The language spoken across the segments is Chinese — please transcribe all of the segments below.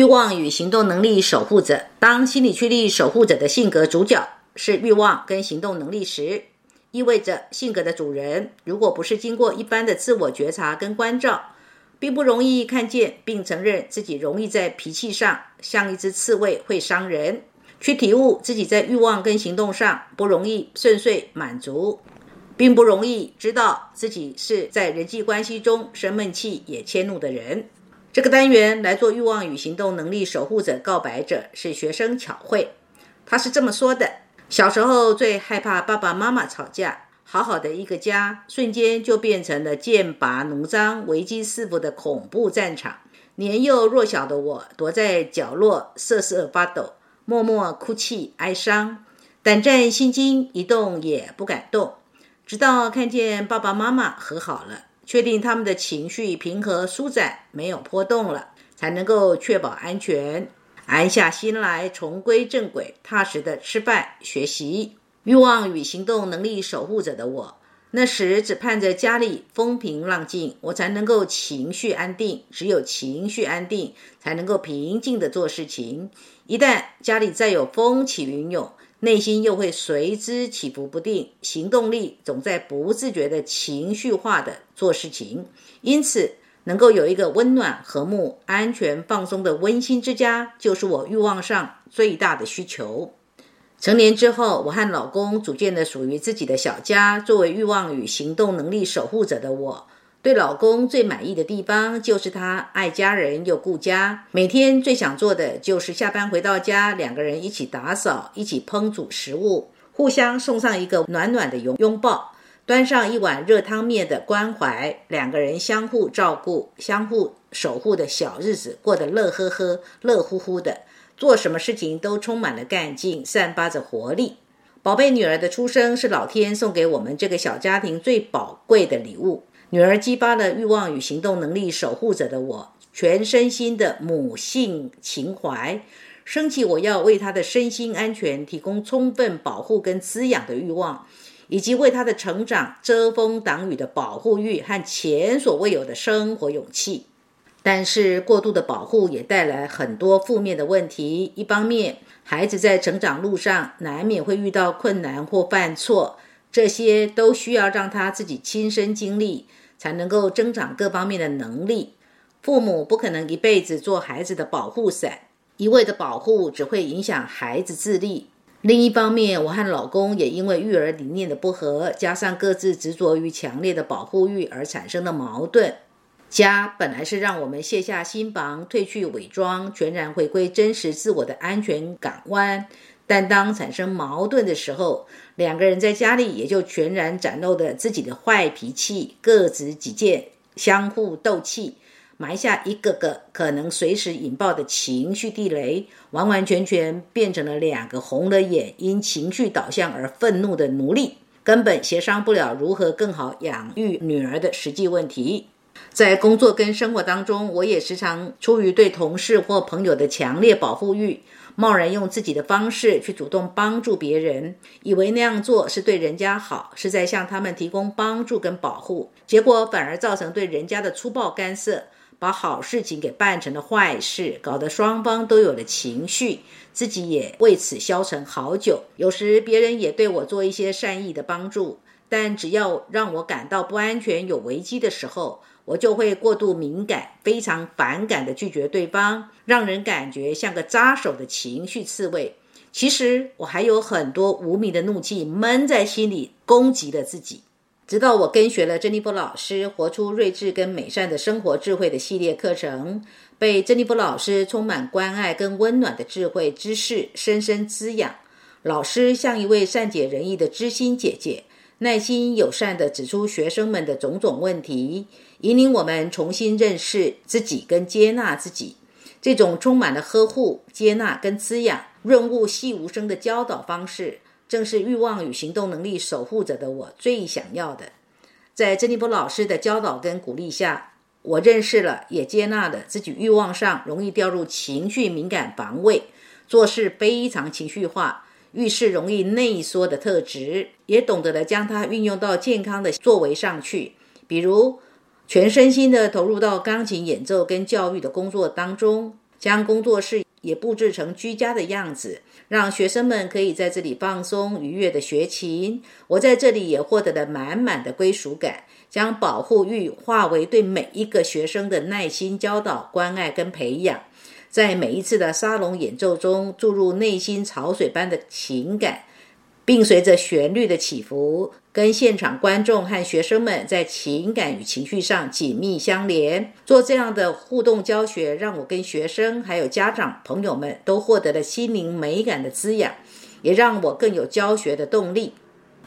欲望与行动能力守护者，当心理驱力守护者的性格主角是欲望跟行动能力时，意味着性格的主人如果不是经过一般的自我觉察跟关照，并不容易看见并承认自己容易在脾气上像一只刺猬会伤人，去体悟自己在欲望跟行动上不容易顺遂满足，并不容易知道自己是在人际关系中生闷气也迁怒的人。这个单元来做欲望与行动能力守护者告白者是学生巧慧，他是这么说的：小时候最害怕爸爸妈妈吵架，好好的一个家瞬间就变成了剑拔弩张、危机四伏的恐怖战场。年幼弱小的我躲在角落瑟瑟发抖，默默哭泣哀伤，胆战心惊，一动也不敢动，直到看见爸爸妈妈和好了。确定他们的情绪平和舒展，没有波动了，才能够确保安全，安下心来，重归正轨，踏实的吃饭学习。欲望与行动能力守护者的我，那时只盼着家里风平浪静，我才能够情绪安定。只有情绪安定，才能够平静的做事情。一旦家里再有风起云涌，内心又会随之起伏不定，行动力总在不自觉的情绪化的做事情，因此能够有一个温暖、和睦、安全、放松的温馨之家，就是我欲望上最大的需求。成年之后，我和老公组建了属于自己的小家，作为欲望与行动能力守护者的我。对老公最满意的地方就是他爱家人又顾家，每天最想做的就是下班回到家，两个人一起打扫，一起烹煮食物，互相送上一个暖暖的拥拥抱，端上一碗热汤面的关怀，两个人相互照顾、相互守护的小日子过得乐呵呵、乐乎乎的，做什么事情都充满了干劲，散发着活力。宝贝女儿的出生是老天送给我们这个小家庭最宝贵的礼物。女儿激发了欲望与行动能力守护者的我，全身心的母性情怀，升起我要为她的身心安全提供充分保护跟滋养的欲望，以及为她的成长遮风挡雨的保护欲和前所未有的生活勇气。但是过度的保护也带来很多负面的问题。一方面，孩子在成长路上难免会遇到困难或犯错，这些都需要让他自己亲身经历。才能够增长各方面的能力。父母不可能一辈子做孩子的保护伞，一味的保护只会影响孩子自立。另一方面，我和老公也因为育儿理念的不合，加上各自执着于强烈的保护欲而产生的矛盾。家本来是让我们卸下心防、褪去伪装、全然回归真实自我的安全港湾。但当产生矛盾的时候，两个人在家里也就全然展露的自己的坏脾气，各执己见，相互斗气，埋下一个个可能随时引爆的情绪地雷，完完全全变成了两个红了眼、因情绪导向而愤怒的奴隶，根本协商不了如何更好养育女儿的实际问题。在工作跟生活当中，我也时常出于对同事或朋友的强烈保护欲。贸然用自己的方式去主动帮助别人，以为那样做是对人家好，是在向他们提供帮助跟保护，结果反而造成对人家的粗暴干涉，把好事情给办成了坏事，搞得双方都有了情绪，自己也为此消沉好久。有时别人也对我做一些善意的帮助，但只要让我感到不安全、有危机的时候。我就会过度敏感，非常反感的拒绝对方，让人感觉像个扎手的情绪刺猬。其实我还有很多无名的怒气闷在心里，攻击了自己。直到我跟学了珍妮佛老师《活出睿智跟美善的生活智慧》的系列课程，被珍妮佛老师充满关爱跟温暖的智慧知识深深滋养。老师像一位善解人意的知心姐姐。耐心友善地指出学生们的种种问题，引领我们重新认识自己跟接纳自己。这种充满了呵护、接纳跟滋养、润物细无声的教导方式，正是欲望与行动能力守护者的我最想要的。在珍妮波老师的教导跟鼓励下，我认识了也接纳了自己欲望上容易掉入情绪敏感防卫，做事非常情绪化。遇事容易内缩的特质，也懂得了将它运用到健康的作为上去。比如，全身心的投入到钢琴演奏跟教育的工作当中，将工作室也布置成居家的样子，让学生们可以在这里放松愉悦的学琴。我在这里也获得了满满的归属感，将保护欲化为对每一个学生的耐心教导、关爱跟培养。在每一次的沙龙演奏中，注入内心潮水般的情感，并随着旋律的起伏，跟现场观众和学生们在情感与情绪上紧密相连。做这样的互动教学，让我跟学生还有家长朋友们都获得了心灵美感的滋养，也让我更有教学的动力。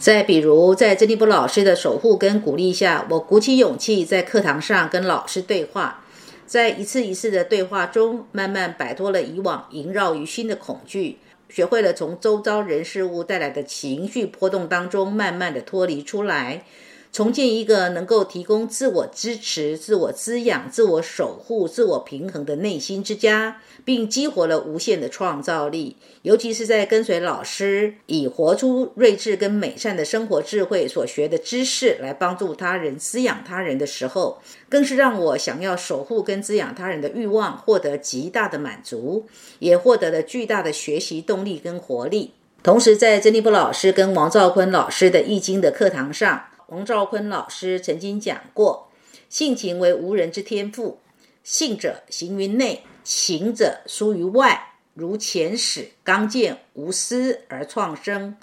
再比如，在珍妮波老师的守护跟鼓励下，我鼓起勇气在课堂上跟老师对话。在一次一次的对话中，慢慢摆脱了以往萦绕于心的恐惧，学会了从周遭人事物带来的情绪波动当中，慢慢的脱离出来。重建一个能够提供自我支持、自我滋养、自我守护、自我平衡的内心之家，并激活了无限的创造力。尤其是在跟随老师，以活出睿智跟美善的生活智慧所学的知识来帮助他人、滋养他人的时候，更是让我想要守护跟滋养他人的欲望获得极大的满足，也获得了巨大的学习动力跟活力。同时，在珍妮波老师跟王兆坤老师的易经的课堂上。王兆坤老师曾经讲过：“性情为无人之天赋，性者行于内，情者疏于外。如前始刚健无私而创生，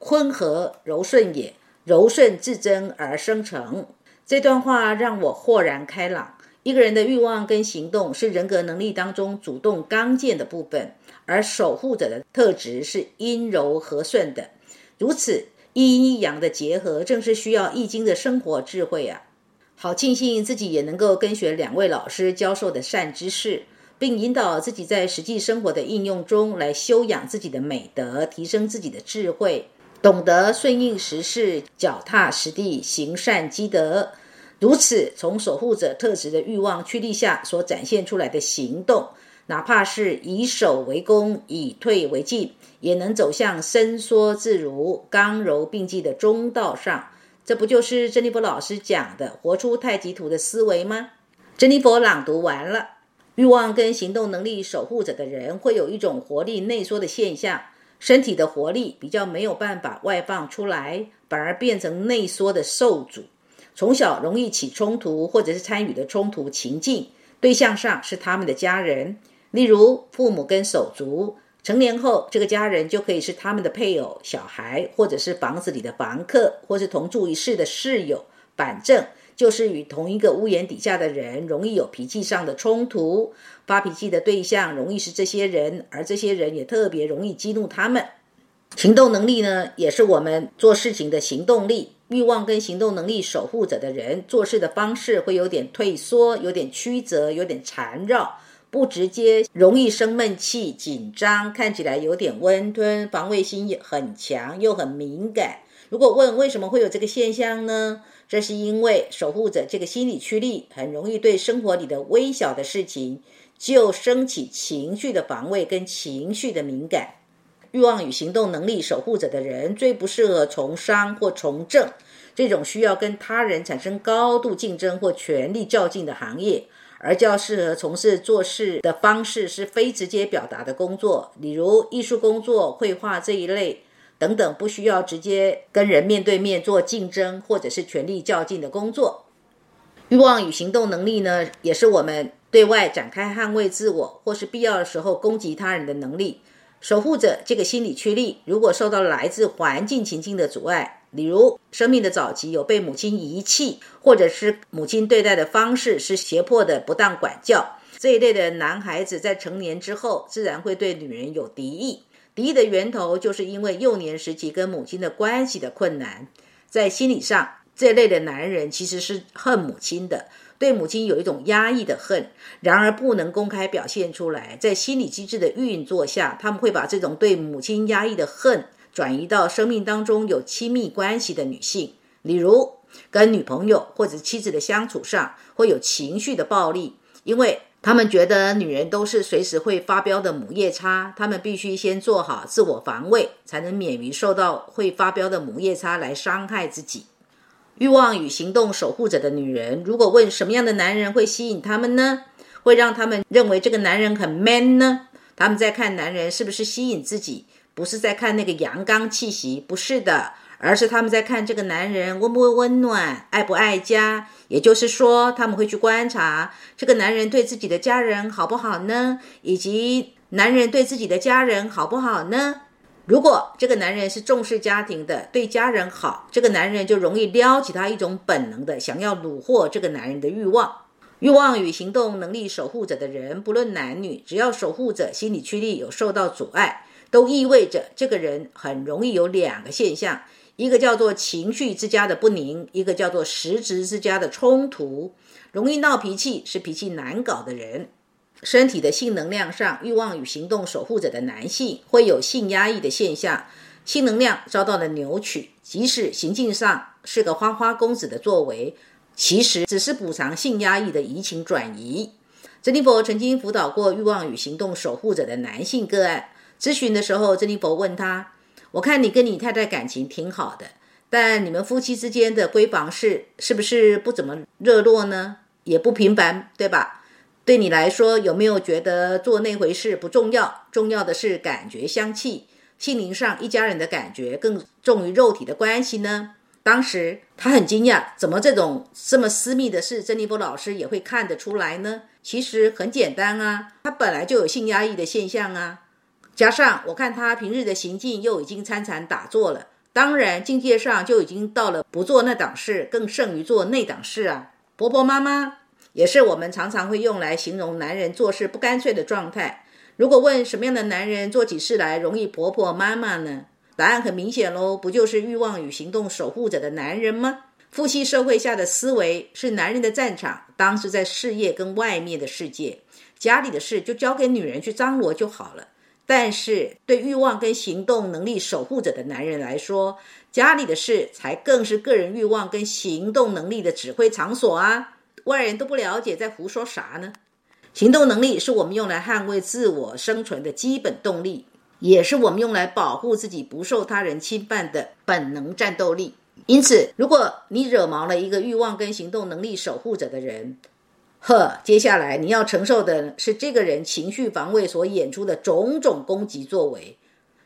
坤和柔顺也，柔顺自增而生成。”这段话让我豁然开朗。一个人的欲望跟行动是人格能力当中主动刚健的部分，而守护者的特质是阴柔和顺的。如此。阴阴阳的结合，正是需要易经的生活智慧啊！好庆幸自己也能够跟随两位老师教授的善知识，并引导自己在实际生活的应用中来修养自己的美德，提升自己的智慧，懂得顺应时势，脚踏实地，行善积德。如此，从守护者特质的欲望驱力下所展现出来的行动。哪怕是以守为攻，以退为进，也能走向伸缩自如、刚柔并济的中道上。这不就是珍妮佛老师讲的活出太极图的思维吗？珍妮佛朗读完了。欲望跟行动能力守护者的人会有一种活力内缩的现象，身体的活力比较没有办法外放出来，反而变成内缩的受阻。从小容易起冲突，或者是参与的冲突情境对象上是他们的家人。例如，父母跟手足成年后，这个家人就可以是他们的配偶、小孩，或者是房子里的房客，或是同住一室的室友。反正就是与同一个屋檐底下的人，容易有脾气上的冲突。发脾气的对象容易是这些人，而这些人也特别容易激怒他们。行动能力呢，也是我们做事情的行动力。欲望跟行动能力守护者的人，做事的方式会有点退缩，有点曲折，有点缠绕。不直接，容易生闷气、紧张，看起来有点温吞，防卫心也很强，又很敏感。如果问为什么会有这个现象呢？这是因为守护者这个心理驱力，很容易对生活里的微小的事情就升起情绪的防卫跟情绪的敏感。欲望与行动能力守护者的人，最不适合从商或从政这种需要跟他人产生高度竞争或权力较劲的行业。而较适合从事做事的方式是非直接表达的工作，例如艺术工作、绘画这一类等等，不需要直接跟人面对面做竞争或者是权力较劲的工作。欲望与行动能力呢，也是我们对外展开捍卫自我或是必要的时候攻击他人的能力。守护者这个心理驱力，如果受到来自环境情境的阻碍，例如生命的早期有被母亲遗弃，或者是母亲对待的方式是胁迫的不当管教，这一类的男孩子在成年之后，自然会对女人有敌意。敌意的源头就是因为幼年时期跟母亲的关系的困难，在心理上，这类的男人其实是恨母亲的。对母亲有一种压抑的恨，然而不能公开表现出来。在心理机制的运作下，他们会把这种对母亲压抑的恨转移到生命当中有亲密关系的女性，例如跟女朋友或者妻子的相处上会有情绪的暴力，因为他们觉得女人都是随时会发飙的母夜叉，他们必须先做好自我防卫，才能免于受到会发飙的母夜叉来伤害自己。欲望与行动守护者的女人，如果问什么样的男人会吸引他们呢？会让他们认为这个男人很 man 呢？他们在看男人是不是吸引自己，不是在看那个阳刚气息，不是的，而是他们在看这个男人温不温暖，爱不爱家。也就是说，他们会去观察这个男人对自己的家人好不好呢？以及男人对自己的家人好不好呢？如果这个男人是重视家庭的，对家人好，这个男人就容易撩起他一种本能的想要虏获这个男人的欲望。欲望与行动能力守护者的人，不论男女，只要守护者心理驱力有受到阻碍，都意味着这个人很容易有两个现象：一个叫做情绪之家的不宁，一个叫做实质之家的冲突。容易闹脾气，是脾气难搞的人。身体的性能量上，欲望与行动守护者的男性会有性压抑的现象，性能量遭到了扭曲，即使行径上是个花花公子的作为。其实只是补偿性压抑的移情转移。珍妮佛曾经辅导过欲望与行动守护者的男性个案。咨询的时候，珍妮佛问他：“我看你跟你太太感情挺好的，但你们夫妻之间的闺房事是不是不怎么热络呢？也不频繁，对吧？对你来说，有没有觉得做那回事不重要？重要的是感觉香气，心灵上一家人的感觉更重于肉体的关系呢？”当时他很惊讶，怎么这种这么私密的事，珍妮佛老师也会看得出来呢？其实很简单啊，他本来就有性压抑的现象啊，加上我看他平日的行径又已经参禅打坐了，当然境界上就已经到了不做那档事，更胜于做那档事啊。婆婆妈妈也是我们常常会用来形容男人做事不干脆的状态。如果问什么样的男人做起事来容易婆婆妈妈呢？答案很明显喽，不就是欲望与行动守护者的男人吗？父系社会下的思维是男人的战场，当时在事业跟外面的世界，家里的事就交给女人去张罗就好了。但是对欲望跟行动能力守护者的男人来说，家里的事才更是个人欲望跟行动能力的指挥场所啊！外人都不了解，在胡说啥呢？行动能力是我们用来捍卫自我生存的基本动力。也是我们用来保护自己不受他人侵犯的本能战斗力。因此，如果你惹毛了一个欲望跟行动能力守护者的人，呵，接下来你要承受的是这个人情绪防卫所演出的种种攻击作为。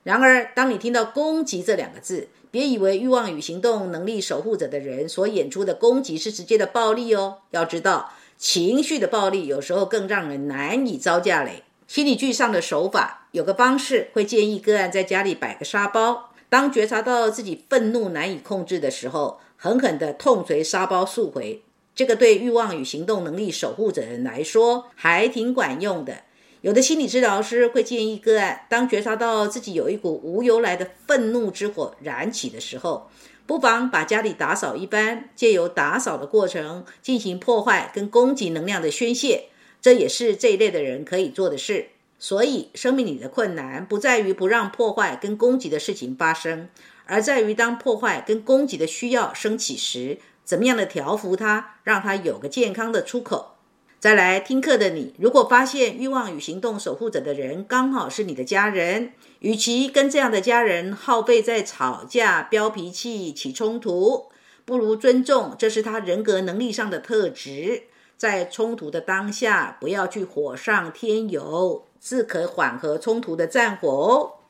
然而，当你听到“攻击”这两个字，别以为欲望与行动能力守护者的人所演出的攻击是直接的暴力哦。要知道，情绪的暴力有时候更让人难以招架嘞。心理剧上的手法有个方式，会建议个案在家里摆个沙包，当觉察到自己愤怒难以控制的时候，狠狠地痛捶沙包数回。这个对欲望与行动能力守护者人来说还挺管用的。有的心理治疗师会建议个案，当觉察到自己有一股无由来的愤怒之火燃起的时候，不妨把家里打扫一番，借由打扫的过程进行破坏跟攻击能量的宣泄。这也是这一类的人可以做的事。所以，生命里的困难不在于不让破坏跟攻击的事情发生，而在于当破坏跟攻击的需要升起时，怎么样的调服它，让它有个健康的出口。再来听课的你，如果发现欲望与行动守护者的人刚好是你的家人，与其跟这样的家人耗费在吵架、飙脾气、起冲突，不如尊重，这是他人格能力上的特质。在冲突的当下，不要去火上添油，自可缓和冲突的战火哦。